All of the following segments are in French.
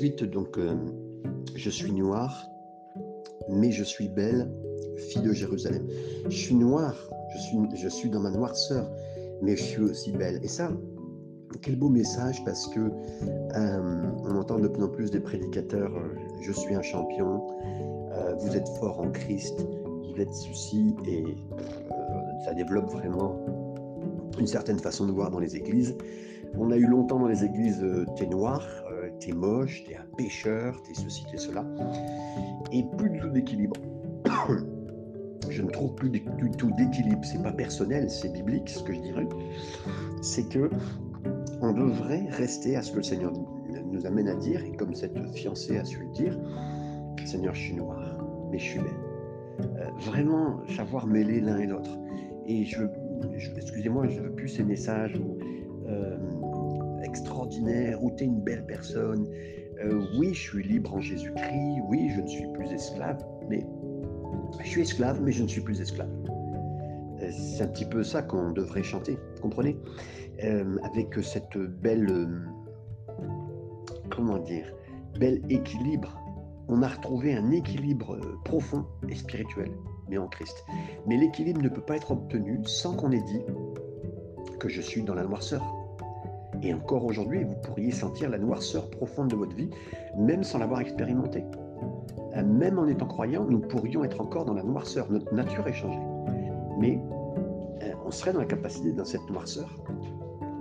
Ensuite, donc, euh, je suis noire, mais je suis belle, fille de Jérusalem. Je suis noire, je suis, dans ma noirceur, mais je suis aussi belle. Et ça, quel beau message parce que euh, on entend de plus en plus des prédicateurs euh, je suis un champion, vous êtes fort en Christ, vous êtes ceci et ça développe vraiment une certaine façon de voir dans les églises. On a eu longtemps dans les églises t'es noir, t'es moche, t'es un pécheur, t'es ceci, t'es cela, et plus du tout d'équilibre. je ne trouve plus du tout d'équilibre. C'est pas personnel, c'est biblique, ce que je dirais. C'est que on devrait rester à ce que le Seigneur nous amène à dire, et comme cette fiancée a su le dire, Seigneur, je suis noir, mais je suis belle. Euh, vraiment savoir mêler l'un et l'autre. Et je, excusez-moi, je ne veux plus ces messages où, euh, extraordinaires, où tu es une belle personne. Euh, oui, je suis libre en Jésus-Christ, oui, je ne suis plus esclave, mais je suis esclave, mais je ne suis plus esclave. C'est un petit peu ça qu'on devrait chanter, comprenez? Euh, avec cette belle, euh, comment dire, bel équilibre. On a retrouvé un équilibre euh, profond et spirituel, mais en Christ. Mais l'équilibre ne peut pas être obtenu sans qu'on ait dit que je suis dans la noirceur. Et encore aujourd'hui, vous pourriez sentir la noirceur profonde de votre vie, même sans l'avoir expérimenté. Même en étant croyant, nous pourrions être encore dans la noirceur. Notre nature est changée. Mais on serait dans la capacité, dans cette noirceur,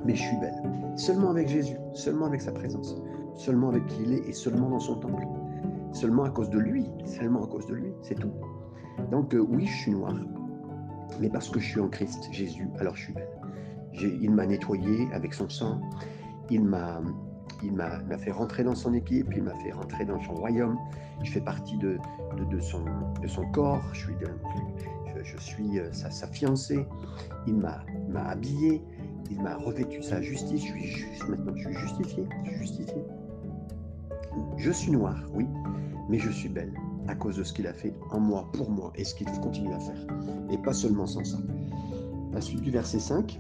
mais je suis belle. Seulement avec Jésus, seulement avec sa présence, seulement avec qui il est et seulement dans son temple. Seulement à cause de lui, seulement à cause de lui, c'est tout. Donc euh, oui, je suis noire, mais parce que je suis en Christ, Jésus, alors je suis belle. Il m'a nettoyé avec son sang, il m'a il m'a fait rentrer dans son équipe, il m'a fait rentrer dans son royaume. Je fais partie de, son, de son corps, je suis, je, suis euh, sa, sa, fiancée. Il m'a habillé, il m'a revêtu sa justice, je suis juste maintenant, je suis justifié, je suis justifié. Je suis noir, oui, mais je suis belle à cause de ce qu'il a fait en moi, pour moi, et ce qu'il continue à faire. Et pas seulement sans ça. La suite du verset 5.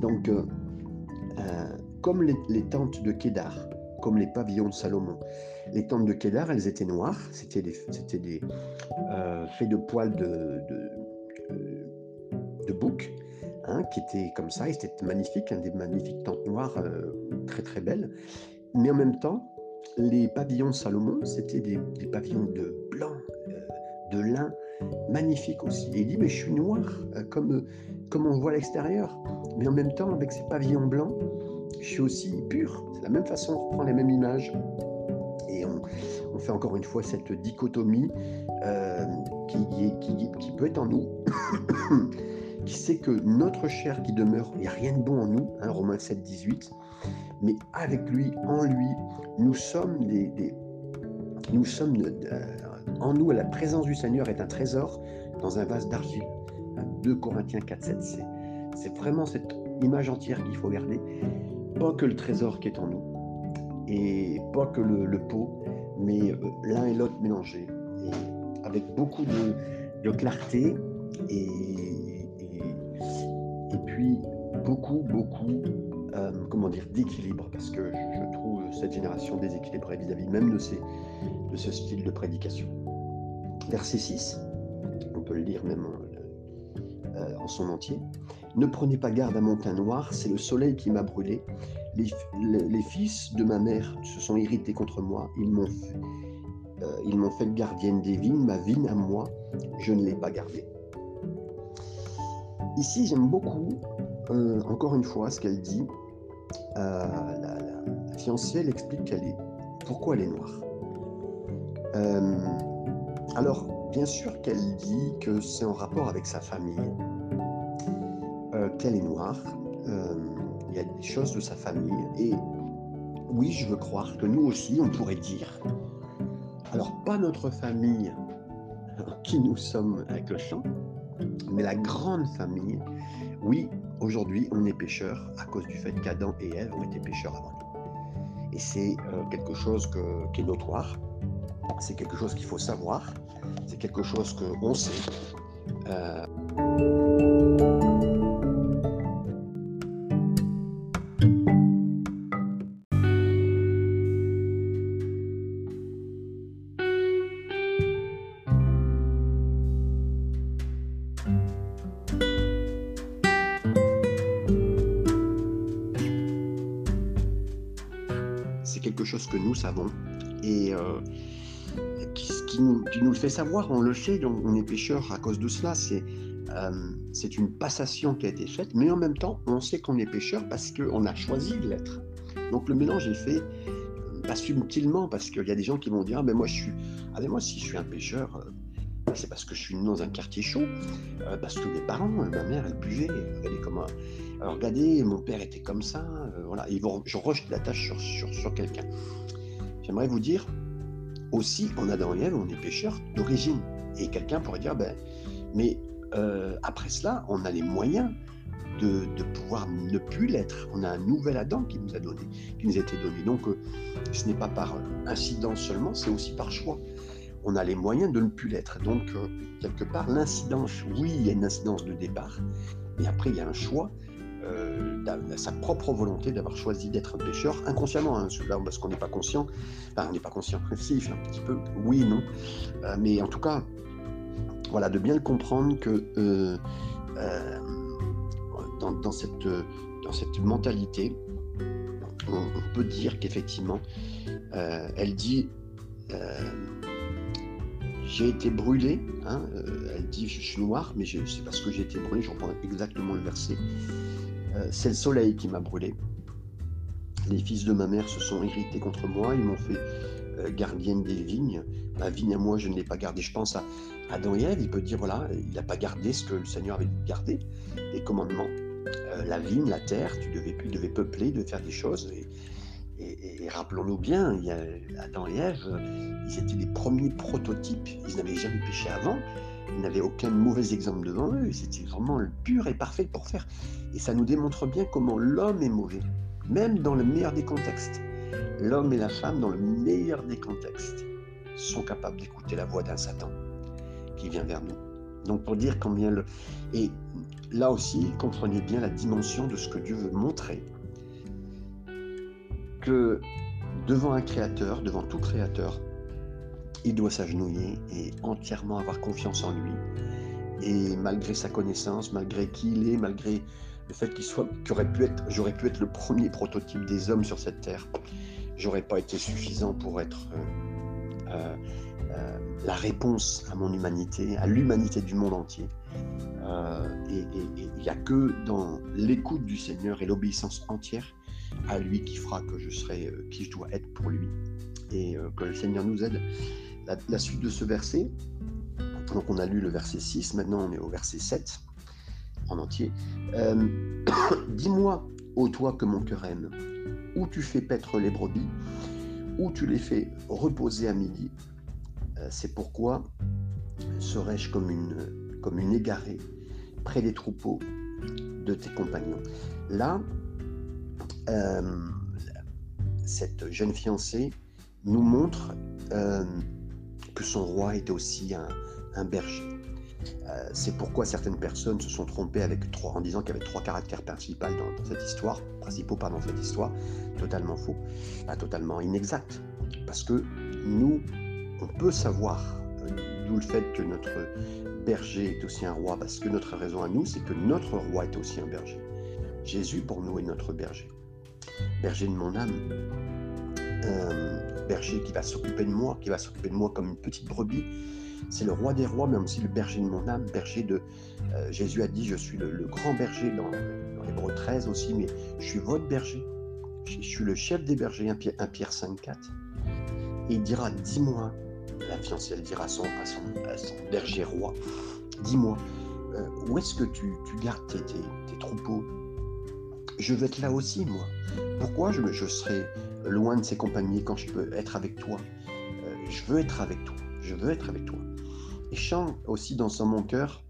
Donc, euh, euh, comme les, tentes de Kédar, comme les pavillons de Salomon. Les tentes de Kédar, elles étaient noires, c'était des, c'était des euh, de poils de, de, de bouc, Hein, qui était comme ça, et c'était magnifique, un des magnifiques tentes noires, euh, très très belles. Mais en même temps, les pavillons de Salomon, c'était des, pavillons de blanc, euh, de lin, magnifiques aussi. Et il dit, mais je suis noir, euh, comme, comme on voit à l'extérieur. Mais en même temps, avec ces pavillons blancs, je suis aussi pur. C'est la même façon, on reprend les mêmes images. Et on, fait encore une fois cette dichotomie qui, qui, qui peut être en nous. qui sait que notre chair qui demeure, il n'y a rien de bon en nous, hein, Romains 7, 18, mais avec lui, en lui, nous sommes des, nous sommes euh, en nous, la présence du Seigneur est un trésor dans un vase d'argile. 2 hein, Corinthiens 4, 7, c'est vraiment cette image entière qu'il faut garder. Pas que le trésor qui est en nous, et pas que le, pot, mais euh, l'un et l'autre mélangés, et avec beaucoup de, clarté et et puis beaucoup, beaucoup, euh, comment dire, d'équilibre, parce que je, trouve cette génération déséquilibrée vis-à-vis même de, ces, de ce style de prédication. Verset 6, on peut le lire même euh, en son entier. Ne prenez pas garde à mon teint noir, c'est le soleil qui m'a brûlé. Les, fils de ma mère se sont irrités contre moi, ils m'ont fait, euh, ils m'ont fait gardienne des vignes, ma vigne à moi, je ne l'ai pas gardée. Ici, j'aime beaucoup, euh, encore une fois, ce qu'elle dit. Euh, la, fiancée, elle explique qu'elle est, pourquoi elle est noire. Alors, bien sûr qu'elle dit que c'est en rapport avec sa famille, qu'elle est noire. Il y a des choses de sa famille. Et oui, je veux croire que nous aussi, on pourrait dire, alors pas notre famille qui nous sommes avec le chant, mais la grande famille, oui, aujourd'hui, on est pécheurs à cause du fait qu'Adam et Ève ont été pécheurs avant nous. Et c'est euh, quelque chose qui est notoire, c'est quelque chose qu'il faut savoir, c'est quelque chose qu'on sait. Euh, nous savons et euh, qui, nous, le fait savoir. On le sait, donc on est pécheur à cause de cela. C'est euh, c'est une passation qui a été faite, mais en même temps, on sait qu'on est pécheur parce qu'on a choisi de l'être. Donc le mélange est fait euh, pas subtilement, parce qu'il y a des gens qui vont dire ah, ben moi je suis, ah ben moi si je suis un pécheur, euh, c'est parce que je suis dans un quartier chaud, parce que mes parents, ma mère, elle buvait, regardez comment, alors, regardez, mon père était comme ça, voilà, ils vont, je rejette la tâche sur, sur, sur quelqu'un. J'aimerais vous dire aussi, en Adam et Ève, on est pécheurs d'origine, et quelqu'un pourrait dire ben mais euh, après cela, on a les moyens de, pouvoir ne plus l'être. On a un nouvel Adam qui nous a donné, qui nous a été donné. Donc, euh, ce n'est pas par incidence seulement, c'est aussi par choix. On a les moyens de ne plus l'être. Donc, euh, quelque part, l'incidence, oui, il y a une incidence de départ, mais après, il y a un choix. sa propre volonté d'avoir choisi d'être un pécheur inconsciemment, hein, parce qu'on n'est pas conscient, enfin on n'est pas conscient, si, un petit peu, oui, non, mais en tout cas, voilà, de bien le comprendre que euh, euh, dans, cette, mentalité, on, peut dire qu'effectivement, euh, elle dit j'ai été brûlé, hein, elle dit je suis noir, mais c'est parce que j'ai été brûlé, je reprends exactement le verset. c'est le soleil qui m'a brûlé. Les fils de ma mère se sont irrités contre moi, ils m'ont fait gardienne des vignes. Ma vigne à moi, je ne l'ai pas gardée. Je pense à, Adam et il peut dire voilà, il n'a pas gardé ce que le Seigneur avait gardé, les commandements, euh, la vigne, la terre, tu devais, il devait peupler, de faire des choses. Rappelons-nous bien, il y a Adam et Ève, ils étaient les premiers prototypes. Ils n'avaient jamais péché avant, ils n'avaient aucun mauvais exemple devant eux. C'était vraiment le pur et parfait pour faire. Et ça nous démontre bien comment l'homme est mauvais, même dans le meilleur des contextes. L'homme et la femme, dans le meilleur des contextes, sont capables d'écouter la voix d'un Satan qui vient vers nous. Donc pour dire combien le... Et là aussi, comprenez bien la dimension de ce que Dieu veut montrer. Que devant un créateur, devant tout créateur, il doit s'agenouiller et entièrement avoir confiance en lui. Et malgré sa connaissance, malgré qui il est, malgré le fait qu'il soit, qu'aurait pu être, j'aurais pu être le premier prototype des hommes sur cette terre, j'aurais pas été suffisant pour être euh, euh, euh, la réponse à mon humanité, à l'humanité du monde entier. Et il n'y a que dans l'écoute du Seigneur et l'obéissance entière à lui qui fera que je serai euh, qui je dois être pour lui. Et que le Seigneur nous aide. La, suite de ce verset, donc on a lu le verset 6, maintenant on est au verset 7 en entier. Dis-moi, ô toi que mon cœur aime, où tu fais paître les brebis, où tu les fais reposer à midi, euh, c'est pourquoi serais-je comme une, comme une égarée près des troupeaux de tes compagnons? Là, euh, cette jeune fiancée nous montre euh, que son roi était aussi un, berger. c'est pourquoi certaines personnes se sont trompées avec trois, en disant qu'il y avait trois caractères principaux dans, cette histoire, principaux pardon, cette histoire, totalement faux, totalement inexact, parce que nous on peut savoir, euh, d'où le fait que notre berger est aussi un roi, parce que notre raison à nous, c'est que notre roi est aussi un berger. Jésus, pour nous, est notre berger. Berger de mon âme. Euh, berger qui va s'occuper de moi, qui va s'occuper de moi comme une petite brebis. C'est le roi des rois, mais aussi le berger de mon âme. Berger de. Euh, Jésus a dit Je suis le, grand berger dans, dans Hébreu 13 aussi, mais je suis votre berger. Je, suis le chef des bergers, 1 Pierre, 1 Pierre 5, 4. Et il dira Dis-moi, la fiancée, elle dira à son, berger roi, dis-moi, euh, où est-ce que tu, gardes tes, troupeaux? Je veux être là aussi, moi. Pourquoi je, je serai loin de ces compagnies quand je peux être avec toi? Euh, Je veux être avec toi. Je veux être avec toi. Et chante aussi dans mon cœur,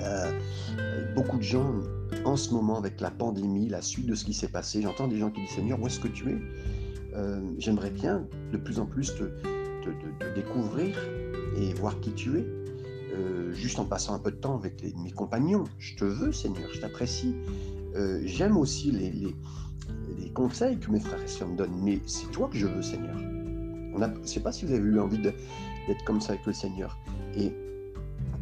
euh, beaucoup de gens en ce moment avec la pandémie, la suite de ce qui s'est passé, j'entends des gens qui disent Seigneur, où est-ce que tu es? J'aimerais bien de plus en plus te, découvrir et voir qui tu es, euh, juste en passant un peu de temps avec mes compagnons. Je te veux, Seigneur, je t'apprécie. Euh, j'aime aussi les, conseils que mes frères et sœurs me donnent, mais c'est toi que je veux, Seigneur. Je ne sais pas si vous avez eu envie d'être comme ça avec le Seigneur et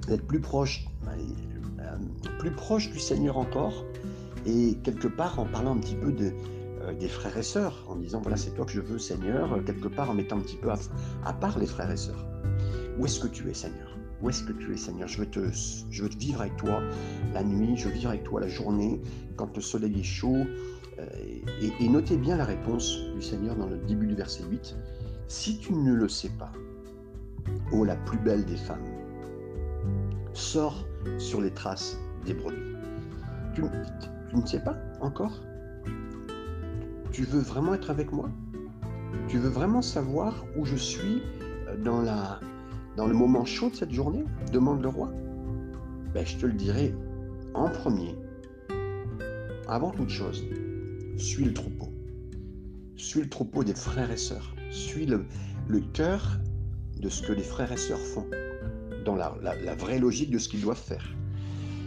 d'être plus proche, euh, plus proche du Seigneur encore, et quelque part en parlant un petit peu de, des frères et sœurs, en disant, voilà, c'est toi que je veux, Seigneur, quelque part en mettant un petit peu à, part les frères et sœurs. Où est-ce que tu es, Seigneur? Où est-ce que tu es, Seigneur? Je veux, vivre avec toi la nuit, je veux vivre avec toi la journée, quand le soleil est chaud. et, et notez bien la réponse du Seigneur dans le début du verset 8. Si tu ne le sais pas, ô la plus belle des femmes, sors sur les traces des brebis. Tu, ne sais pas encore? Tu veux vraiment être avec moi? Tu veux vraiment savoir où je suis euh, dans, la, dans le moment chaud de cette journée demande le roi. Ben, je te le dirai en premier. Avant toute chose, suis le troupeau. Suis le troupeau des frères et sœurs. Suis le, cœur de ce que les frères et sœurs font, dans la, vraie logique de ce qu'ils doivent faire.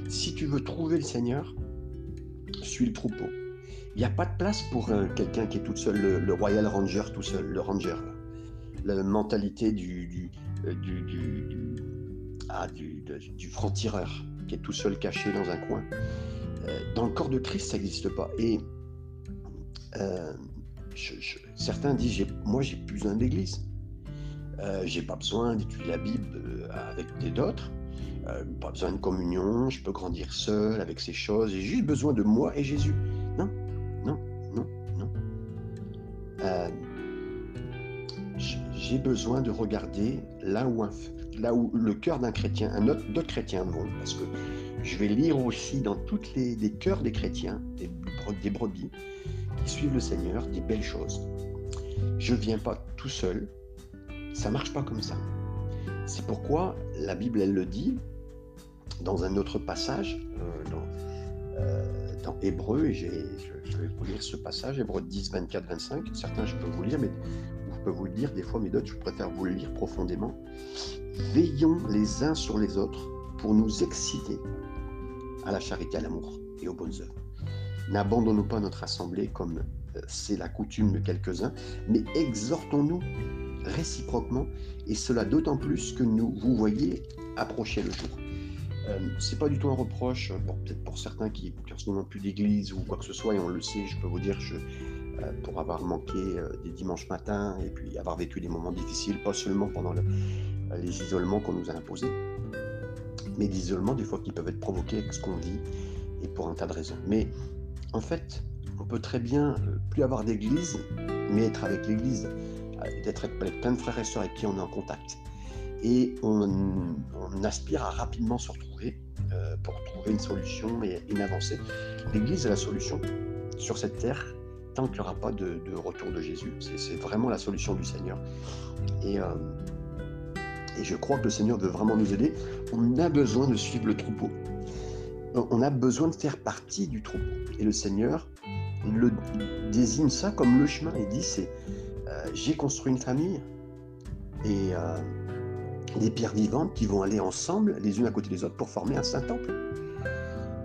Si tu veux trouver le Seigneur, suis le troupeau. Il n'y a pas de place pour euh, quelqu'un qui est tout seul, le, Royal Ranger tout seul, le Ranger. La mentalité du, euh, ah, du, du, franc-tireur qui est tout seul caché dans un coin. Euh, dans le corps de Christ, ça n'existe pas. Et certains disent, moi j'ai plus besoin d'église. Euh, j'ai pas besoin d'étudier la Bible euh, avec d'autres. Euh, pas besoin de communion, je peux grandir seul avec ces choses. J'ai juste besoin de moi et Jésus. J'ai besoin de regarder là où, le cœur d'un chrétien, d'autres chrétiens vont, parce que je vais lire aussi dans tous les, les, cœurs des chrétiens, des, brebis qui suivent le Seigneur, des belles choses. Je ne viens pas tout seul, ça marche pas comme ça. C'est pourquoi la Bible, elle le dit dans un autre passage, euh, dans, euh, Hébreu, et je, vais vous lire ce passage, Hébreu 10, 24, 25. Certains, je peux vous lire, mais je peux vous le dire, des fois, mais d'autres, je préfère vous le lire profondément. Veillons les uns sur les autres pour nous exciter à la charité, à l'amour et aux bonnes œuvres. N'abandonnons pas notre assemblée comme euh, c'est la coutume de quelques-uns, mais exhortons-nous réciproquement, et cela d'autant plus que nous vous voyez approcher le jour. Euh, c'est pas du tout un reproche, peut-être pour certains qui n'ont plus d'église ou quoi que ce soit, et on le sait, je peux vous dire, je, euh, pour avoir manqué euh, des dimanches matins et puis avoir vécu des moments difficiles, pas seulement pendant les isolements qu'on nous a imposés, mais des isolements des fois qui peuvent être provoqués avec ce qu'on vit et pour un tas de raisons. Mais en fait, on peut très bien plus avoir d'église, mais être avec l'église d'être avec plein de frères et sœurs avec qui on est en contact. Et on, aspire à rapidement se retrouver euh, pour trouver une solution et une avancée. L'Église est la solution sur cette terre tant qu'il n'y aura pas de, retour de Jésus. C'est vraiment la solution du Seigneur. Et, euh, et je crois que le Seigneur veut vraiment nous aider. On a besoin de suivre le troupeau. On a besoin de faire partie du troupeau. Et le Seigneur désigne ça comme le chemin. Il dit c'est j'ai construit une famille et euh, des pierres vivantes qui vont aller ensemble les unes à côté des autres pour former un saint temple.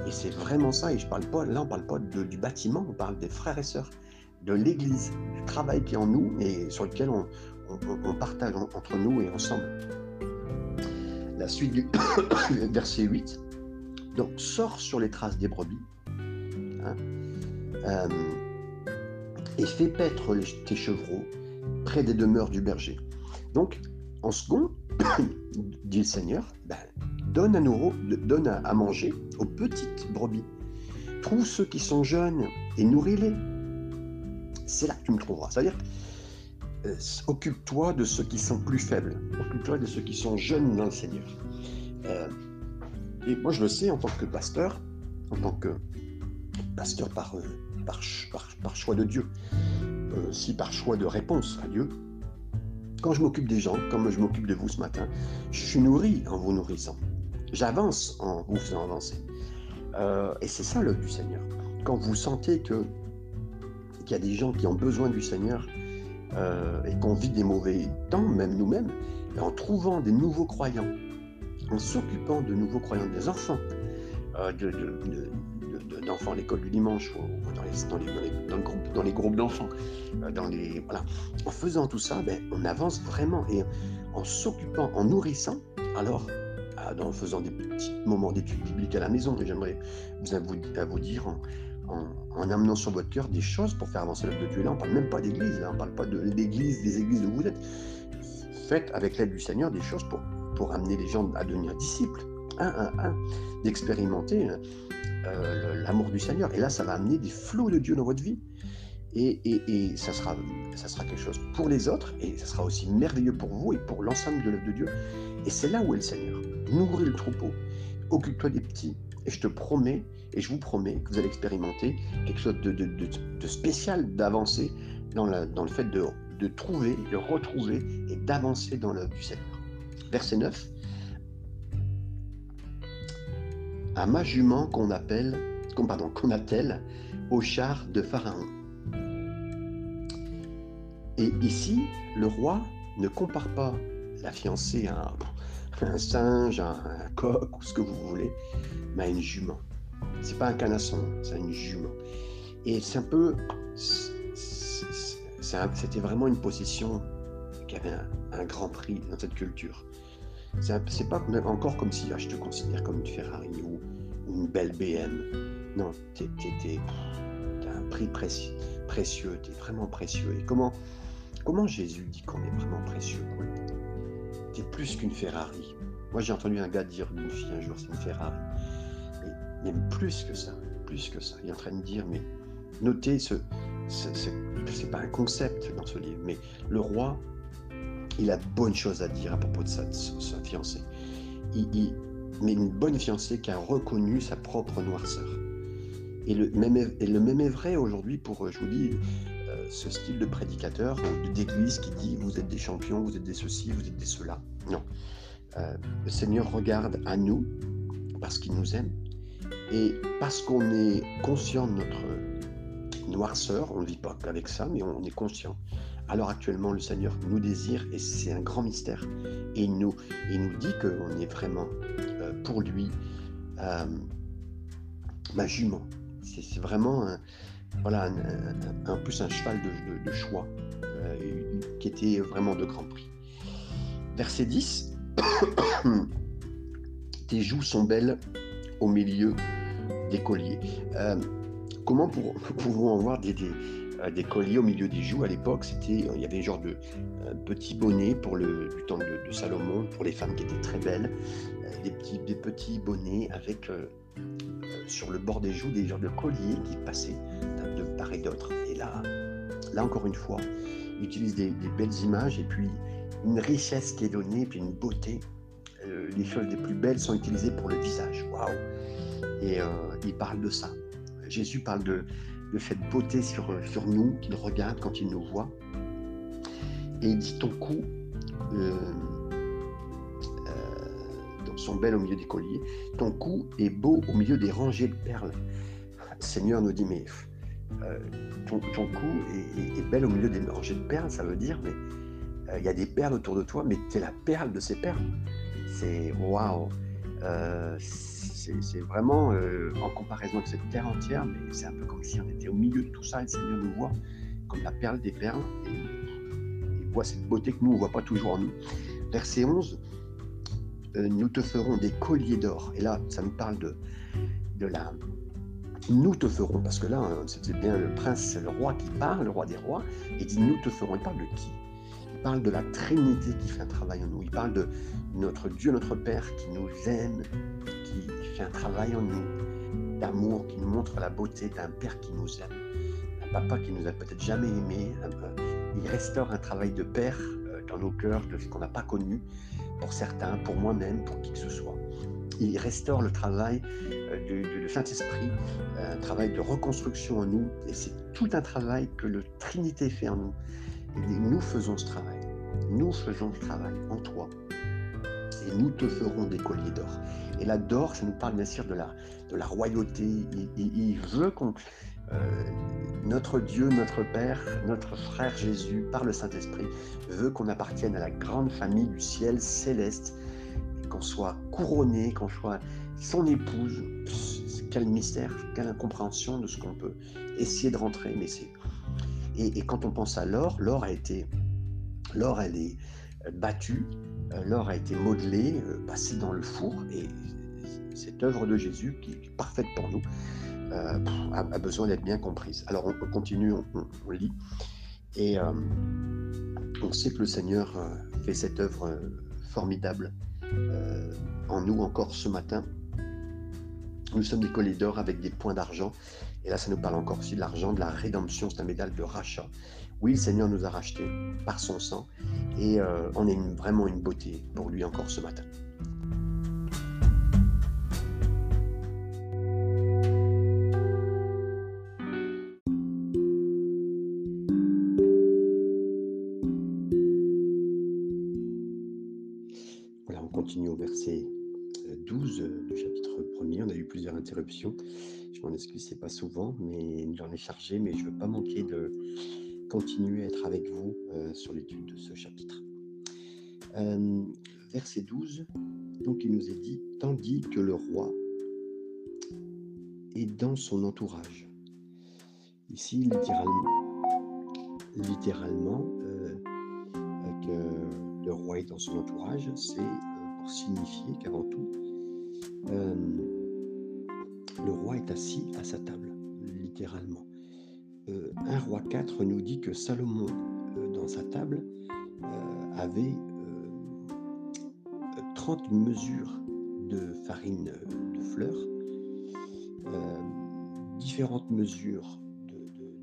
Et c'est vraiment ça. Et je parle pas, là, on parle pas du bâtiment, on parle des frères et sœurs, de l'Église, du travail qui est en nous et sur lequel on, partage entre nous et ensemble. La suite du verset 8. Donc, sors sur les traces des brebis. Hein, euh, et fais paître tes chevreaux près des demeures du berger. Donc, en second, dit le Seigneur, ben, donne, à, manger aux petites brebis. Trouve ceux qui sont jeunes et nourris-les. C'est là que tu me trouveras. C'est-à-dire, euh, occupe-toi de ceux qui sont plus faibles. Occupe-toi de ceux qui sont jeunes dans le Seigneur. Euh, et moi, je le sais en tant que pasteur, en tant que pasteur par, euh, choix de Dieu. Si par choix de réponse à Dieu, quand je m'occupe des gens, comme je m'occupe de vous ce matin, je suis nourri en vous nourrissant. J'avance en vous faisant avancer. Euh, et c'est ça l'œuvre du Seigneur. Quand vous sentez que qu'il y a des gens qui ont besoin du Seigneur euh, et qu'on vit des mauvais temps, même nous-mêmes, en trouvant des nouveaux croyants, en s'occupant de nouveaux croyants, des enfants, de, d'enfants à l'école du dimanche ou dans les, dans les, groupes d'enfants. Euh, dans les, voilà. En faisant tout ça, ben, on avance vraiment et en s'occupant, en nourrissant, alors en faisant des petits moments d'études bibliques à la maison, j'aimerais vous, à vous dire, en, amenant sur votre cœur des choses pour faire avancer l'œuvre de Dieu. Là, on ne parle même pas d'église, là, on ne parle pas de l'église, des églises où vous êtes. Faites avec l'aide du Seigneur des choses pour, pour amener les gens à devenir disciples, un, un, d'expérimenter euh, l'amour du Seigneur. Et là, ça va amener des flots de Dieu dans votre vie. Et, et, et, ça, sera, ça sera quelque chose pour les autres, et ça sera aussi merveilleux pour vous et pour l'ensemble de l'œuvre de Dieu. Et c'est là où est le Seigneur. Nourris le troupeau, occupe-toi des petits, et je te promets, et je vous promets que vous allez expérimenter quelque chose de, spécial, d'avancer dans, dans, le fait de, de trouver, de retrouver et d'avancer dans l'œuvre du Seigneur. Verset 9. À ma jument qu'on appelle, pardon, qu'on attelle au char de Pharaon. Et ici, le roi ne compare pas la fiancée à un, singe, à un coq ou ce que vous voulez, mais une jument. C'est pas un canasson, c'est une jument. Et c'est un peu. C'était vraiment une possession qui avait un, grand prix dans cette culture. C'est pas encore comme si ah, je te considère comme une Ferrari ou, une belle BM. Non, tu un prix précieux, tu es vraiment précieux. Et comment, comment Jésus dit qu'on est vraiment précieux? Tu plus qu'une Ferrari. Moi, j'ai entendu un gars dire d'une fille un jour, c'est une Ferrari. Mais même plus que ça, plus que ça. Il est en train de dire, mais notez ce. C'est pas un concept dans ce livre, mais le roi, il a de bonnes choses à dire à propos de sa, fiancée. Il, mais une bonne fiancée qui a reconnu sa propre noirceur. Et le même est, et vrai aujourd'hui pour, je vous dis, ce style de prédicateur ou d'église qui dit vous êtes des champions, vous êtes des ceci, vous êtes des cela. Non. Euh, le Seigneur regarde à nous parce qu'il nous aime et parce qu'on est conscient de notre noirceur, on ne vit pas qu'avec ça, mais on est conscient. Alors actuellement, le Seigneur nous désire et c'est un grand mystère. Et il nous, il nous dit qu'on est vraiment euh, pour lui euh, ma jument. C'est vraiment un, voilà, un, plus un cheval de, choix euh, qui était vraiment de grand prix. Verset 10 Tes joues sont belles au milieu des colliers. comment pouvons-nous avoir des, des, colliers au milieu des joues? À l'époque, c'était, il y avait un genre de petit bonnet pour le, du temps de, de, Salomon, pour les femmes qui étaient très belles, des, petits, des petits bonnets avec sur le bord des joues des genres de colliers qui passaient de part et d'autre. Et là, là encore une fois, il utilise des, belles images et puis une richesse qui est donnée, puis une beauté. les choses les plus belles sont utilisées pour le visage. Waouh Et il parle de ça. Jésus parle de, de cette beauté sur, nous, qu'il regarde quand il nous voit. Et il dit ton cou euh, euh, belles au milieu des colliers, ton cou est beau au milieu des rangées de perles. Le Seigneur nous dit, mais euh, ton, cou est, belle au milieu des rangées de perles, ça veut dire, mais il y a des perles autour de toi, mais tu es la perle de ces perles. C'est waouh! c'est vraiment en comparaison avec cette terre entière, mais c'est un peu comme si on était au milieu de tout ça et le Seigneur nous voit comme la perle des perles. Et, voit cette beauté que nous, ne voit pas toujours en nous. Verset 11, euh, nous te ferons des colliers d'or. Et là, ça nous parle de, de la... Nous te ferons, parce que là, hein, c'était bien le prince, le roi qui parle, le roi des rois, et dit nous te ferons. Il parle de qui? Il parle de la Trinité qui fait un travail en nous. Il parle de notre Dieu, notre Père qui nous aime, qui fait un travail en nous, d'amour, qui nous montre la beauté d'un Père qui nous aime, un Papa qui nous a peut-être jamais aimé, il restaure un travail de père euh, dans nos cœurs de ce qu'on n'a pas connu, pour certains, pour moi-même, pour qui que ce soit. Il restaure le travail euh, du, Saint-Esprit, un travail de reconstruction en nous, et c'est tout un travail que le Trinité fait en nous. Et nous faisons ce travail. Nous faisons ce travail en toi. Et nous te ferons des colliers d'or. Et là, d'or, ça nous parle bien sûr de la, de la royauté. il veut qu'on notre Dieu, notre Père, notre frère Jésus, par le Saint-Esprit, veut qu'on appartienne à la grande famille du ciel céleste, qu'on soit couronné, qu'on soit son épouse. Quel mystère, quelle incompréhension de ce qu'on peut essayer de rentrer. Mais c'est et, quand on pense à l'or, l'or a été, l'or elle est battue, l'or a été modelé, passé dans le four et cette œuvre de Jésus qui est parfaite pour nous euh, a, besoin d'être bien comprise. Alors on, continue, on, lit, et euh, on sait que le Seigneur euh, fait cette œuvre formidable en nous encore ce matin. Nous sommes des colliers d'or avec des points d'argent. Et là, ça nous parle encore aussi de l'argent, de la rédemption, c'est un médaille de rachat. Oui, le Seigneur nous a rachetés par son sang et on est vraiment une beauté pour lui encore ce matin. M'en excuse, c'est pas souvent, mais j'en ai chargé, mais je ne veux pas manquer de continuer à être avec vous euh, sur l'étude de ce chapitre. verset 12, donc il nous est dit, tandis que le roi est dans son entourage. Ici, littéralement, littéralement que le roi est dans son entourage, c'est signifier qu'avant tout, euh, le roi est assis à sa table, littéralement. Euh, un roi 4 nous dit que Salomon, euh, dans sa table, avait 30 mesures de farine de fleurs, différentes mesures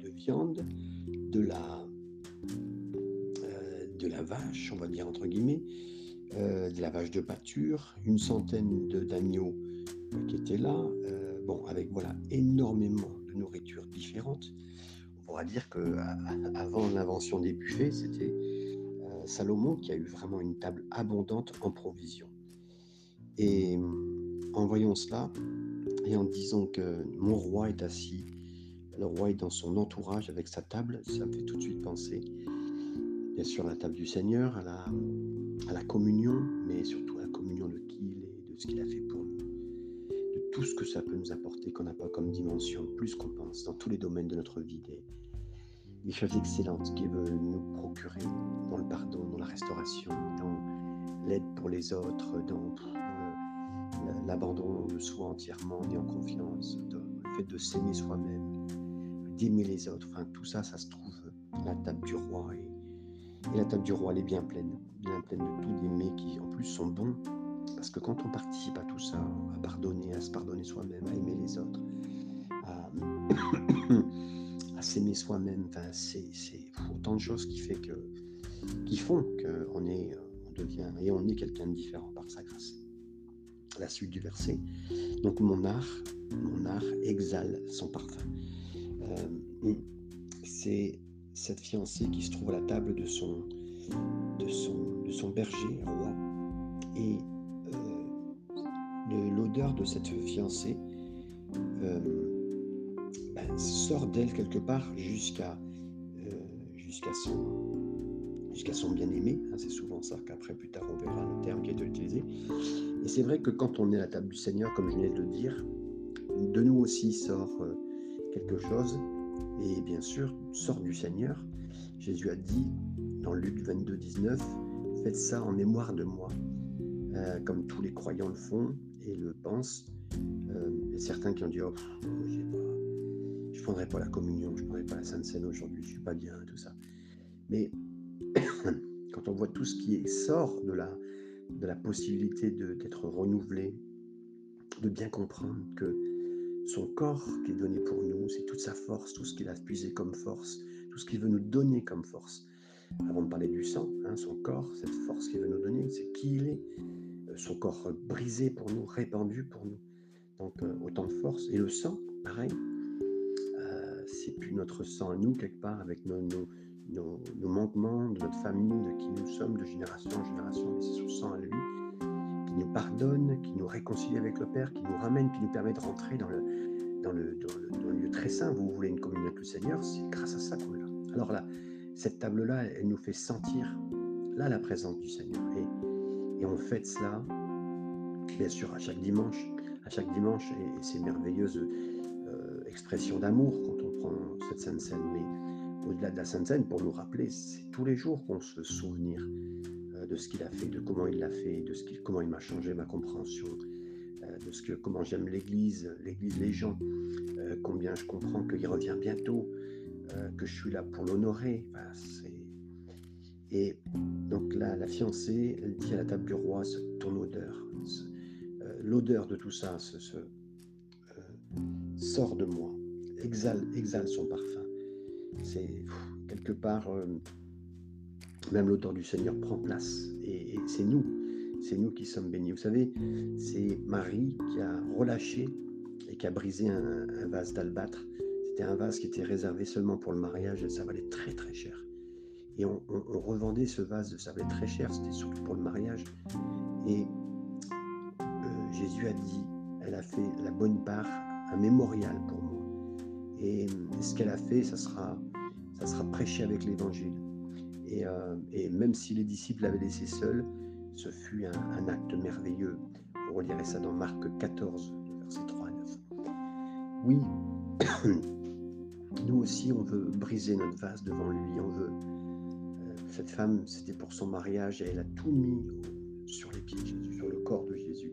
de, viande, de la, de la vache, on va dire entre guillemets, euh, de la vache de pâture, une centaine d'agneaux euh, qui étaient là, euh, bon, avec voilà énormément de nourriture différente. On pourra dire que avant l'invention des buffets, c'était Salomon qui a eu vraiment une table abondante en provisions. Et en voyant cela, et en disant que mon roi est assis, le roi est dans son entourage avec sa table, ça me fait tout de suite penser, bien sûr, à la table du Seigneur, à la, à la communion, mais surtout à la communion de qui il est, de ce qu'il a fait tout ce que ça peut nous apporter, qu'on n'a pas comme dimension, plus qu'on pense, dans tous les domaines de notre vie, des, choses excellentes qu'il veut nous procurer dans le pardon, dans la restauration, dans l'aide pour les autres, dans, l'abandon de soi entièrement et en confiance, dans le fait de s'aimer soi-même, d'aimer les autres. Enfin, tout ça, ça se trouve à la table du roi et et la table du roi, elle est bien pleine, bien pleine de tous des mets qui en plus sont bons. Parce que quand on participe à tout ça, à pardonner, à se pardonner soi-même, à aimer les autres, à, s'aimer soi-même, enfin, c'est autant de choses qui, font qu'on est, on devient et on est quelqu'un de différent par sa grâce. La suite du verset. Donc mon art, mon art exhale son parfum. Euh, c'est cette fiancée qui se trouve à la table de son, de son, de son berger roi. Et euh, l'odeur de cette fiancée euh, ben, sort d'elle quelque part jusqu'à euh, jusqu'à son, jusqu'à son bien-aimé. Hein, c'est souvent ça qu'après, plus tard, on verra le terme qui été utilisé. Et c'est vrai que quand on est à la table du Seigneur, comme je viens de le dire, de nous aussi sort quelque chose et bien sûr sort du Seigneur. Jésus a dit dans Luc 22, 19, faites ça en mémoire de moi, euh, comme tous les croyants le font et le pensent. Euh, et certains qui ont dit, oh, je ne prendrai pas la communion, je ne prendrai pas la Sainte Seine aujourd'hui, je ne suis pas bien, tout ça. Mais quand on voit tout ce qui sort de la, de la possibilité d'être renouvelé, de bien comprendre que son corps qui est donné pour nous, c'est toute sa force, tout ce qu'il a puisé comme force, tout ce qu'il veut nous donner comme force. Avant de parler du sang, hein, son corps, cette force qu'il veut nous donner, c'est qui il est. Euh, son corps brisé pour nous, répandu pour nous. Donc euh, autant de force. Et le sang, pareil, euh, c'est plus notre sang à nous quelque part avec nos, manquements, de notre famille, de qui nous sommes, de génération en génération, mais c'est son sang à lui qui nous pardonne, qui nous réconcilie avec le Père, qui nous ramène, qui nous permet de rentrer dans le, dans le, dans le, lieu très saint. Vous voulez une communion avec le Seigneur, c'est grâce à ça qu'on est là. Alors là, cette table-là, elle nous fait sentir là la présence du Seigneur. Et, et on fête cela, bien sûr, à chaque dimanche, à chaque dimanche, et, ces merveilleuses euh, expressions d'amour quand on prend cette Sainte Seine. Mais au-delà de la Sainte Seine, pour nous rappeler, c'est tous les jours qu'on se souvenir de ce qu'il a fait, de comment il l'a fait, de ce comment il m'a changé ma compréhension, de ce que, comment j'aime l'Église, l'Église, les gens, combien je comprends qu'il revient bientôt, que je suis là pour l'honorer. Et donc la fiancée, elle dit à la table du roi, ton odeur, l'odeur de tout ça ce, sort de moi, exhale, exhale son parfum. C'est quelque part, euh, même l'auteur du Seigneur prend place. Et, c'est nous, c'est nous qui sommes bénis. Vous savez, c'est Marie qui a relâché et qui a brisé un, vase d'albâtre. C'était un vase qui était réservé seulement pour le mariage et ça valait très très cher. Et on, revendait ce vase, ça valait très cher, c'était surtout pour le mariage. Et euh, Jésus a dit, elle a fait la bonne part, un mémorial pour moi. Et ce qu'elle a fait, ça sera ça sera prêché avec l'évangile. Euh, et, même si les disciples l'avaient laissé seul, ce fut un, acte merveilleux. On relirait ça dans Marc 14, versets 3 à 9. Oui, nous aussi, on veut briser notre vase devant lui. On veut. Euh, cette femme, c'était pour son mariage et elle a tout mis sur les pieds de Jésus, sur le corps de Jésus.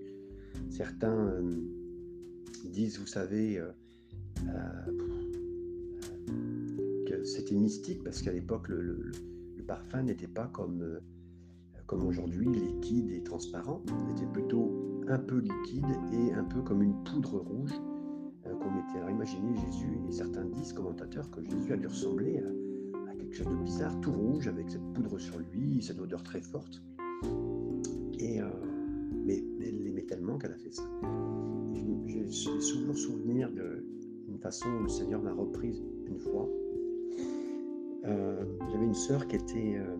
Certains euh, disent, vous savez, c'était mystique parce qu'à l'époque, le, parfum n'était pas comme, euh, comme aujourd'hui, liquide et transparent. Il était plutôt un peu liquide et un peu comme une poudre rouge euh, qu'on mettait. Alors imaginez Jésus, et certains disent, commentateurs, que Jésus a dû ressembler à, quelque chose de bizarre, tout rouge, avec cette poudre sur lui, cette odeur très forte. Et, euh, mais, elle l'aimait tellement qu'elle a fait ça. J'ai souvent souvenir d'une façon où le Seigneur m'a reprise une fois euh, j'avais une sœur qui était euh,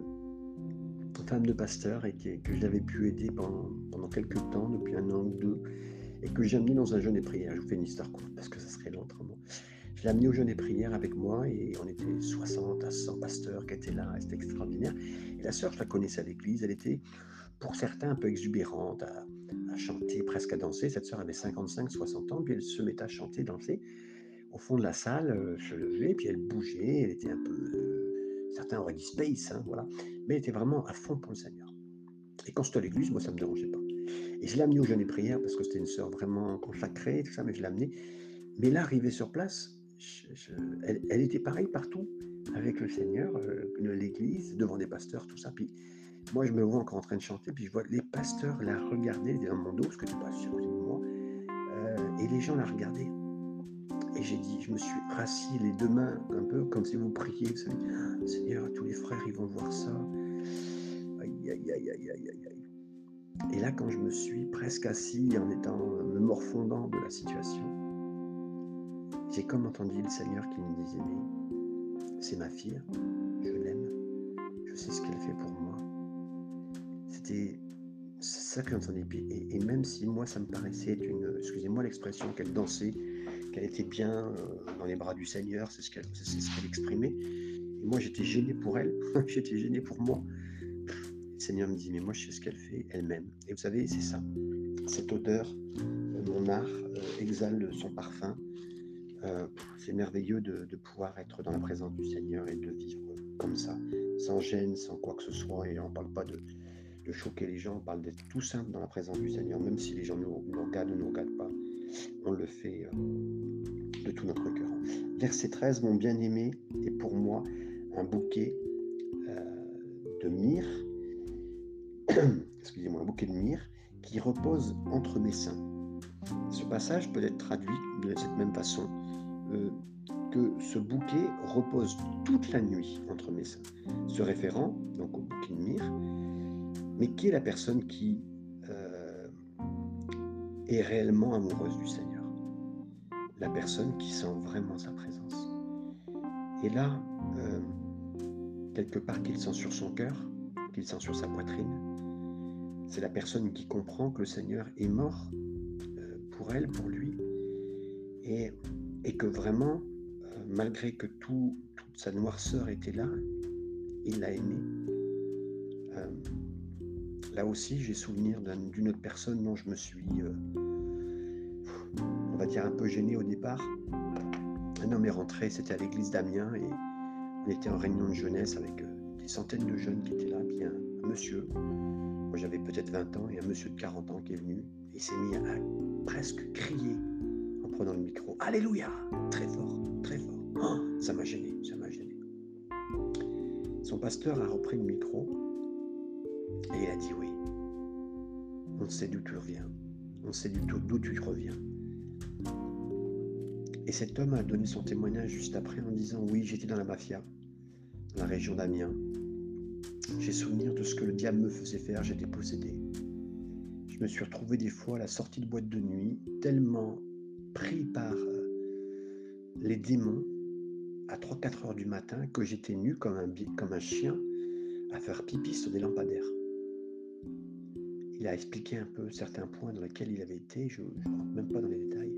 femme de pasteur et que j'avais pu aider pendant, pendant, quelques temps, depuis un an ou deux, et que j'ai amené dans un jeûne et prière. Je vous fais une histoire courte parce que ça serait long autrement. Je l'ai amené au jeûne et prière avec moi et on était 60 à 100 pasteurs qui étaient là, c'était extraordinaire. Et la sœur, je la connaissais à l'église, elle était pour certains un peu exubérante, à, chanter, presque à danser. Cette sœur avait 55-60 ans, puis elle se mettait à chanter, danser au fond de la salle, euh, se levait, puis elle bougeait, elle était un peu, euh, certains auraient dit space, hein, voilà, mais elle était vraiment à fond pour le Seigneur. Et quand c'était à l'église, moi, ça ne me dérangeait pas. Et je l'ai amenée au jeûne et prière parce que c'était une sœur vraiment consacrée, tout ça, mais je l'ai amenée. Mais là, arrivée sur place, elle, était pareille partout avec le Seigneur, euh, l'église, devant des pasteurs, tout ça. Puis moi, je me vois encore en train de chanter, puis je vois les pasteurs la regarder dans mon dos, parce que tu pas sûr de moi. et les gens la regardaient et j'ai dit, je me suis rassis les deux mains un peu comme si vous priez, vous savez, ah, Seigneur, tous les frères, ils vont voir ça. Aïe, aïe, aïe, aïe, aïe, aïe. Et là, quand je me suis presque assis en étant, me morfondant de la situation, j'ai comme entendu le Seigneur qui me disait, mais c'est ma fille, je l'aime, je sais ce qu'elle fait pour moi. C'était ça que j'entendais. Et, même si moi, ça me paraissait une, excusez-moi l'expression, qu'elle dansait, qu'elle était bien euh, dans les bras du Seigneur, c'est ce qu'elle exprimait. Et moi, j'étais gêné pour elle, j'étais gêné pour moi. Le Seigneur me dit, mais moi, je sais ce qu'elle fait, elle-même. Et vous savez, c'est ça. Cette odeur, mon art euh, exhale son parfum. C'est merveilleux de, pouvoir être dans la présence du Seigneur et de vivre comme ça, sans gêne, sans quoi que ce soit. Et on ne parle pas de, choquer les gens, on parle d'être tout simple dans la présence du Seigneur, même si les gens nous, nous regardent ou ne nous regardent pas on le fait euh, de tout notre cœur. Verset 13, mon bien-aimé est pour moi un bouquet euh, de myrrhe, excusez-moi, un bouquet de myrrhe qui repose entre mes seins. Ce passage peut être traduit de cette même façon euh, que ce bouquet repose toute la nuit entre mes seins. Se référant donc au bouquet de myrrhe, mais qui est la personne qui est réellement amoureuse du Seigneur. La personne qui sent vraiment sa présence. Et là, euh, quelque part qu'il sent sur son cœur, qu'il sent sur sa poitrine, c'est la personne qui comprend que le Seigneur est mort euh, pour elle, pour lui, et, et que vraiment, euh, malgré que tout, toute sa noirceur était là, il l'a aimé. Là aussi, j'ai souvenir d'une autre personne dont je me suis, euh, on va dire, un peu gêné au départ. Un homme est rentré, c'était à l'église d'Amiens, et on était en réunion de jeunesse avec euh, des centaines de jeunes qui étaient là, puis un, monsieur, moi j'avais peut-être 20 ans, et un monsieur de 40 ans qui est venu, il s'est mis à presque crier prenant le micro. Alléluia Très fort, très fort. Oh, ça m'a gêné, ça m'a gêné. Son pasteur a repris le micro et il a dit oui. On sait d'où tu reviens. On sait d'où tu reviens. Et cet homme a donné son témoignage juste après en disant oui, j'étais dans la mafia, dans la région d'Amiens. J'ai souvenir de ce que le diable me faisait faire, j'étais possédé. Je me suis retrouvé des fois à la sortie de boîte de nuit, tellement pris par euh, les démons à 3-4 heures du matin que j'étais nu comme un, comme un chien à faire pipi sur des lampadaires. Il a expliqué un peu certains points dans lesquels il avait été, je ne rentre même pas dans les détails.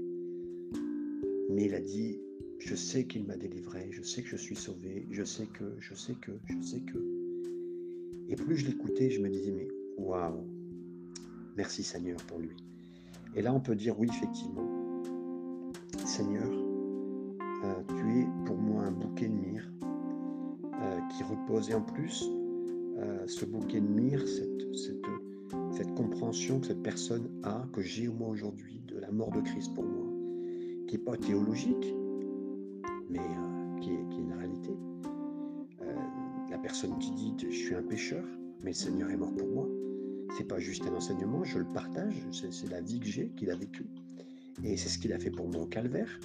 Mais il a dit, je sais qu'il m'a délivré, je sais que je suis sauvé, je sais que, je sais que, je sais que. Et plus je l'écoutais, je me disais, mais waouh, merci Seigneur pour lui. Et là, on peut dire, oui, effectivement, Seigneur, euh, tu es pour moi un bouquet de myrrhe euh, qui repose. Et en plus, euh, ce bouquet de myrrhe, cette, cette, compréhension que cette personne a, que j'ai moi aujourd'hui, de la mort de Christ pour moi, qui n'est pas théologique, mais qui, est, qui, est, une réalité. la personne qui dit je suis un pécheur, mais le Seigneur est mort pour moi. C'est pas juste un enseignement, je le partage, c'est la vie que j'ai, qu'il a vécue. Et c'est ce qu'il a fait pour au calvaire.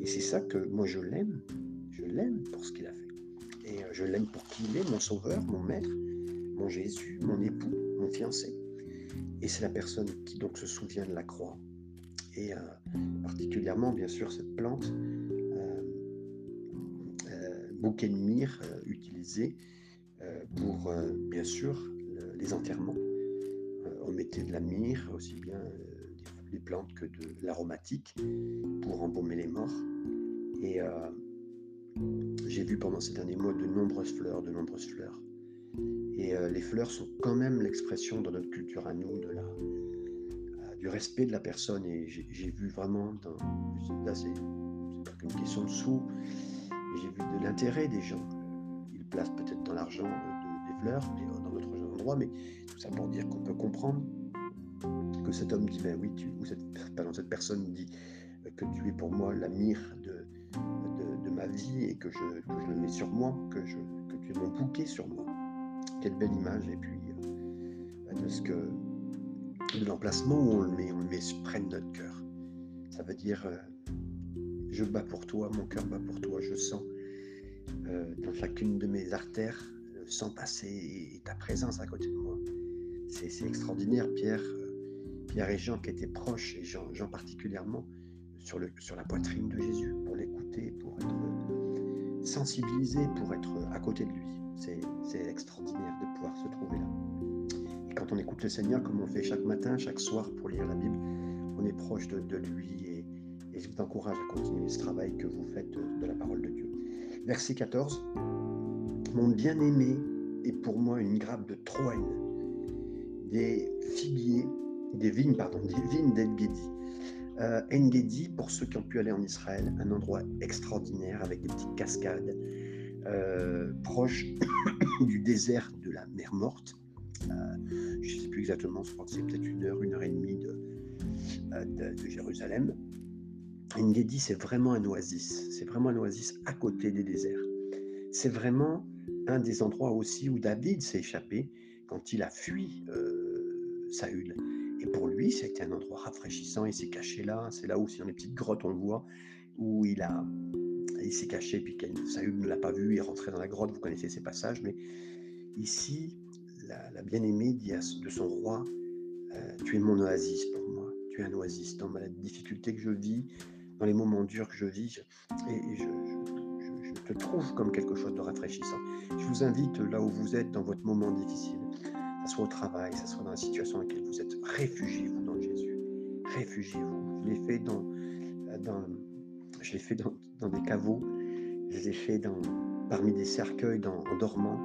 Et c'est ça que moi je l'aime. Je l'aime pour ce qu'il a fait. Et euh, je l'aime pour qui il est, mon sauveur, mon maître, mon Jésus, mon époux, mon fiancé. Et c'est la personne qui donc se souvient de la croix. Et euh, particulièrement, bien sûr, cette plante, euh, bouquet de myrrhe utilisé pour, bien sûr, les enterrements. on mettait de la myrrhe, aussi bien des plantes que de l'aromatique pour embaumer les morts. Et euh, j'ai vu pendant ces derniers mois de nombreuses fleurs, de nombreuses fleurs. Et euh, les fleurs sont quand même l'expression dans notre culture à nous de la, euh, du respect de la personne. Et j'ai vu vraiment, dans, là c'est pas qu'une question de sous, j'ai vu de l'intérêt des gens. Ils placent peut-être dans l'argent des fleurs, dans d'autres endroits, mais tout ça pour dire qu'on peut comprendre que cet homme dit, ben oui, tu, ou cette, cette personne dit que tu es pour moi la mire de, de, ma vie et que je, que je, le mets sur moi, que, je, que tu es mon bouquet sur moi. Quelle belle image. Et puis, euh, de ce que, de l'emplacement où on le met, on le met près de notre cœur. Ça veut dire, euh, je bats pour toi, mon cœur bat pour toi, je sens euh, dans chacune de mes artères le sang passer et, ta présence à côté de moi. C'est extraordinaire, Pierre. Pierre et Jean qui étaient proches, et Jean, particulièrement, sur, le, sur la poitrine de Jésus, pour l'écouter, pour être sensibilisé, pour être à côté de lui. C'est extraordinaire de pouvoir se trouver là. Et quand on écoute le Seigneur, comme on fait chaque matin, chaque soir pour lire la Bible, on est proche de, lui et, je vous encourage à continuer ce travail que vous faites de, la parole de Dieu. Verset 14. Mon bien-aimé est pour moi une grappe de Troène, des figuiers, des vignes, pardon, des vignes d'Engedi. Euh, Engedi, pour ceux qui ont pu aller en Israël, un endroit extraordinaire avec des petites cascades, euh, proche du désert de la mer Morte. Euh, je ne sais plus exactement, je crois que c'est peut-être une heure, une heure et demie de, de, Jérusalem. Engedi, c'est vraiment un oasis. C'est vraiment un oasis à côté des déserts. C'est vraiment un des endroits aussi où David s'est échappé quand il a fui Saül. Et pour lui, c'était un endroit rafraîchissant. Il s'est caché là. C'est là où, dans les petites grottes, on le voit, où il a, il s'est caché. Puis Saül ne l'a pas vu. Il est rentré dans la grotte. Vous connaissez ces passages. Mais ici, la, bien-aimée dit de son roi euh, Tu es mon oasis pour moi. Tu es un oasis dans la difficulté que je vis, dans les moments durs que je vis. Et, je te trouve comme quelque chose de rafraîchissant. Je vous invite là où vous êtes dans votre moment difficile soit au travail, ça soit dans la situation dans laquelle vous êtes, réfugiez-vous dans Jésus. Réfugiez-vous. Je l'ai fait dans, euh, dans, des caveaux, je l'ai fait parmi des cercueils dans, en dormant,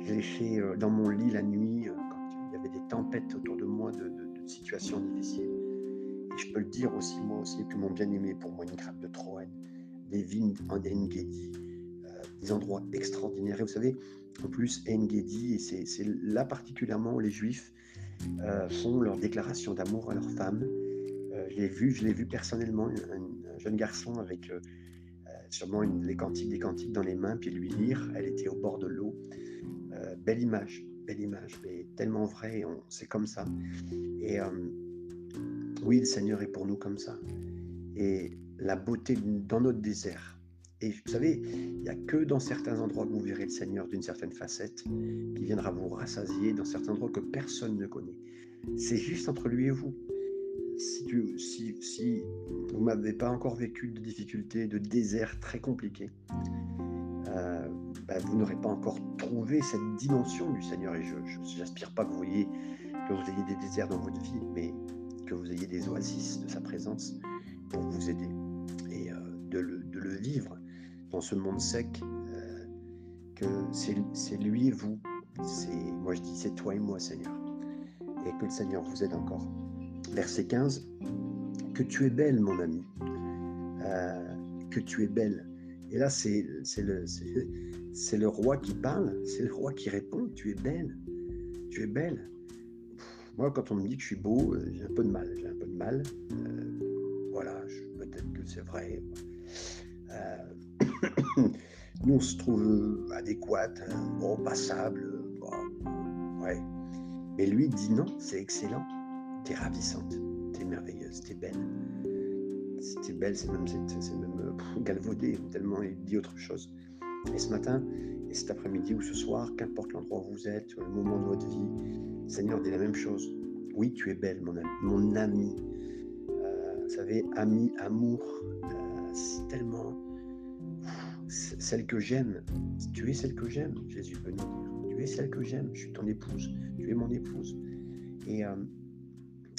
je l'ai fait euh, dans mon lit la nuit euh, quand il y avait des tempêtes autour de moi de, situations difficiles. Et je peux le dire aussi, moi aussi, que mon bien-aimé, pour moi, une grappe de Troène, des vignes en Engedi, des endroits extraordinaires. Et vous savez, en plus, Engedi, et c'est là particulièrement où les Juifs euh, font leur déclaration d'amour à leur femme. Euh, je l'ai vu, je l'ai vu personnellement, un, jeune garçon avec euh, sûrement une, les cantiques des cantiques dans les mains, puis lui lire. Elle était au bord de l'eau. belle image, belle image, mais tellement vrai. C'est comme ça. Et oui, le Seigneur est pour nous comme ça. Et la beauté dans notre désert, et vous savez, il n'y a que dans certains endroits que vous verrez le Seigneur d'une certaine facette, qui viendra vous rassasier dans certains endroits que personne ne connaît. C'est juste entre lui et vous. Si, si, vous n'avez pas encore vécu de difficultés, de déserts très compliqués, euh, ben, vous n'aurez pas encore trouvé cette dimension du Seigneur. Et je n'aspire pas que vous voyez que vous ayez des déserts dans votre vie, mais que vous ayez des oasis de sa présence pour vous aider et euh, de, le, de, le, vivre dans ce monde sec, euh, que c'est lui et vous. Moi je dis c'est toi et moi Seigneur. Et que le Seigneur vous aide encore. Verset 15. Que tu es belle mon ami. Euh, que tu es belle. Et là c'est le, le roi qui parle, c'est le roi qui répond. Tu es belle. Tu es belle. Moi, quand on me dit que je suis beau, euh, j'ai un peu de mal. J'ai un peu de mal. voilà, peut-être que c'est vrai. Nous, on se trouve adéquate, bon, passable, ouais. Mais lui dit non, c'est excellent. T'es ravissante, t'es merveilleuse, t'es belle. T'es belle, c'est même, c'est même galvaudé, tellement il dit autre chose. Et ce matin, et cet après-midi ou ce soir, qu'importe l'endroit où vous êtes, le moment de votre vie, le Seigneur dit la même chose. Oui, tu es belle, mon ami. Mon ami. Euh, vous savez, ami, amour, euh, c'est tellement celle que j'aime. Tu es celle que j'aime, Jésus peut nous dire. Tu es celle que j'aime, je suis ton épouse, tu es mon épouse. Et euh,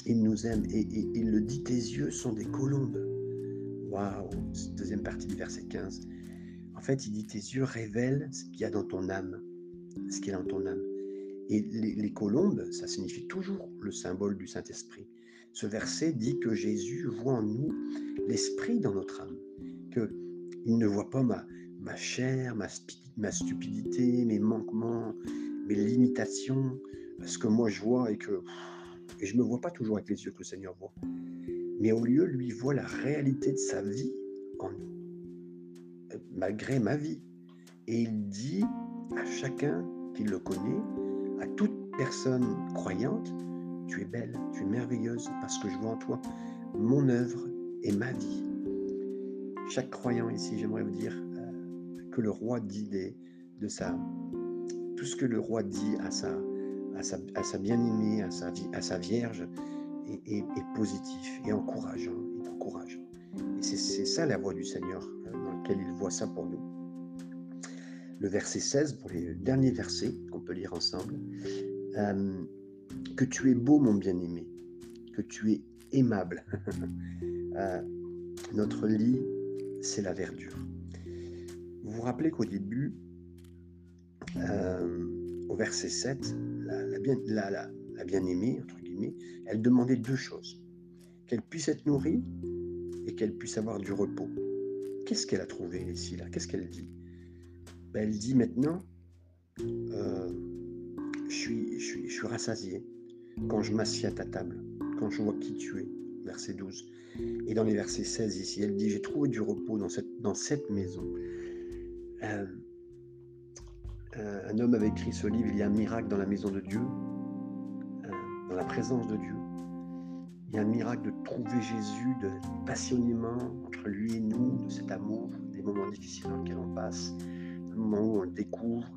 il nous aime. Et, il le dit, tes yeux sont des colombes. Waouh, deuxième partie du verset 15. En fait, il dit, tes yeux révèlent ce qu'il y a dans ton âme, ce qu'il y a dans ton âme. Et les, les colombes, ça signifie toujours le symbole du Saint-Esprit. Ce verset dit que Jésus voit en nous l'Esprit dans notre âme, que il ne voit pas ma, chair, ma, ma stupidité, mes manquements, mes limitations, ce que moi je vois et que et je ne me vois pas toujours avec les yeux que le Seigneur voit. Mais au lieu, lui voit la réalité de sa vie en nous, malgré ma vie. Et il dit à chacun qui le connaît, à toute personne croyante, tu es belle, tu es merveilleuse parce que je vois en toi mon œuvre et ma vie. Chaque croyant ici, j'aimerais vous dire, le roi dit de sa, tout ce que le roi dit à sa, à sa, à sa bien-aimée, à sa, à sa vierge, est, positif et encourageant. Encourageant. Et c'est ça la voix du Seigneur euh, dans lequel il voit ça pour nous. Le verset 16, pour les derniers versets qu'on peut lire ensemble. Euh, que tu es beau, mon bien-aimé, que tu es aimable. Euh, notre lit, c'est la verdure. Vous vous rappelez qu'au début, euh, au verset 7, la, bien, la, bien-aimée, entre guillemets, elle demandait deux choses. Qu'elle puisse être nourrie et qu'elle puisse avoir du repos. Qu'est-ce qu'elle a trouvé ici, là Qu'est-ce qu'elle dit? Ben, Elle dit maintenant, euh, je, suis, je, je suis rassasiée quand je m'assieds à ta table, quand je vois qui tu es. Verset 12. Et dans les versets 16 ici, elle dit, j'ai trouvé du repos dans cette, dans cette maison. Euh, euh, un homme avait écrit ce livre, Il y a un miracle dans la maison de Dieu, euh, dans la présence de Dieu. Il y a un miracle de trouver Jésus, de passionnément entre lui et nous, de cet amour, des moments difficiles dans lesquels on passe, des moments où on le découvre.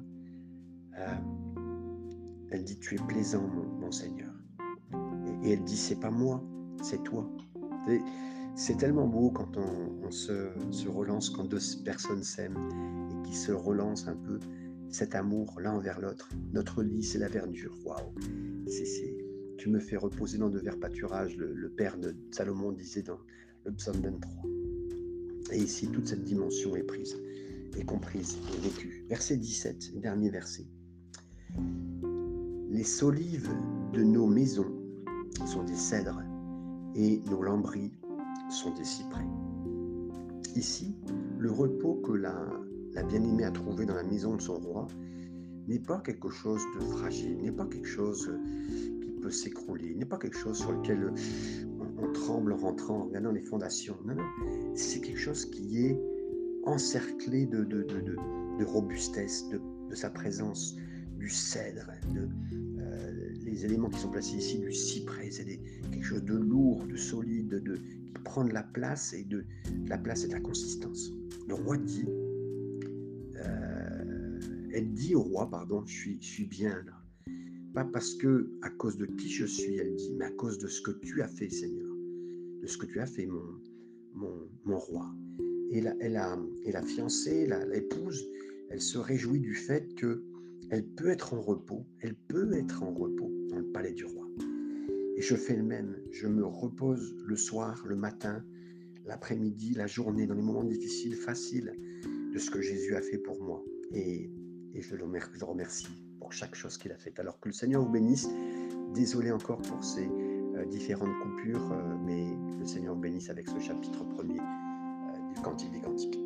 elle dit, tu es plaisant, mon, Seigneur. Et, elle dit, c'est pas moi, c'est toi. C'est tellement beau quand on, se, relance, quand deux personnes s'aiment se relance un peu cet amour l'un envers l'autre. Notre lit, c'est la verdure. Waouh! Tu me fais reposer dans de verts pâturages, le, père de Salomon disait dans le psaume 23. Et ici, toute cette dimension est prise, est comprise, est vécue. Verset 17, dernier verset. Les solives de nos maisons sont des cèdres et nos lambris sont des cyprès. Ici, le repos que la, bien-aimée a trouvé dans la maison de son roi n'est pas quelque chose de fragile, n'est pas quelque chose qui peut s'écrouler. N'est pas quelque chose sur lequel on, tremble en rentrant, en regardant les fondations. Non, non. C'est quelque chose qui est encerclé de, de, robustesse, de, sa présence, du cèdre, de, les éléments qui sont placés ici, du cyprès. C'est quelque chose de lourd, de solide, de, qui prend de la place et de, la place et de la consistance. Le roi dit, euh, elle dit au roi, pardon, je suis, je suis bien là. Pas parce que, à cause de qui je suis, elle dit, mais à cause de ce que tu as fait, Seigneur. De ce que tu as fait, mon, mon, mon roi. Et la, et la, et la fiancée, l'épouse, elle se réjouit du fait que elle peut être en repos, elle peut être en repos dans le palais du roi. Et je fais le même, je me repose le soir, le matin, l'après-midi, la journée, dans les moments difficiles, faciles de ce que Jésus a fait pour moi. Et, et je, le, je le remercie pour chaque chose qu'il a faite. Alors que le Seigneur vous bénisse. Désolé encore pour ces euh, différentes coupures, euh, mais le Seigneur vous bénisse avec ce chapitre premier euh, du Cantique des Cantiques.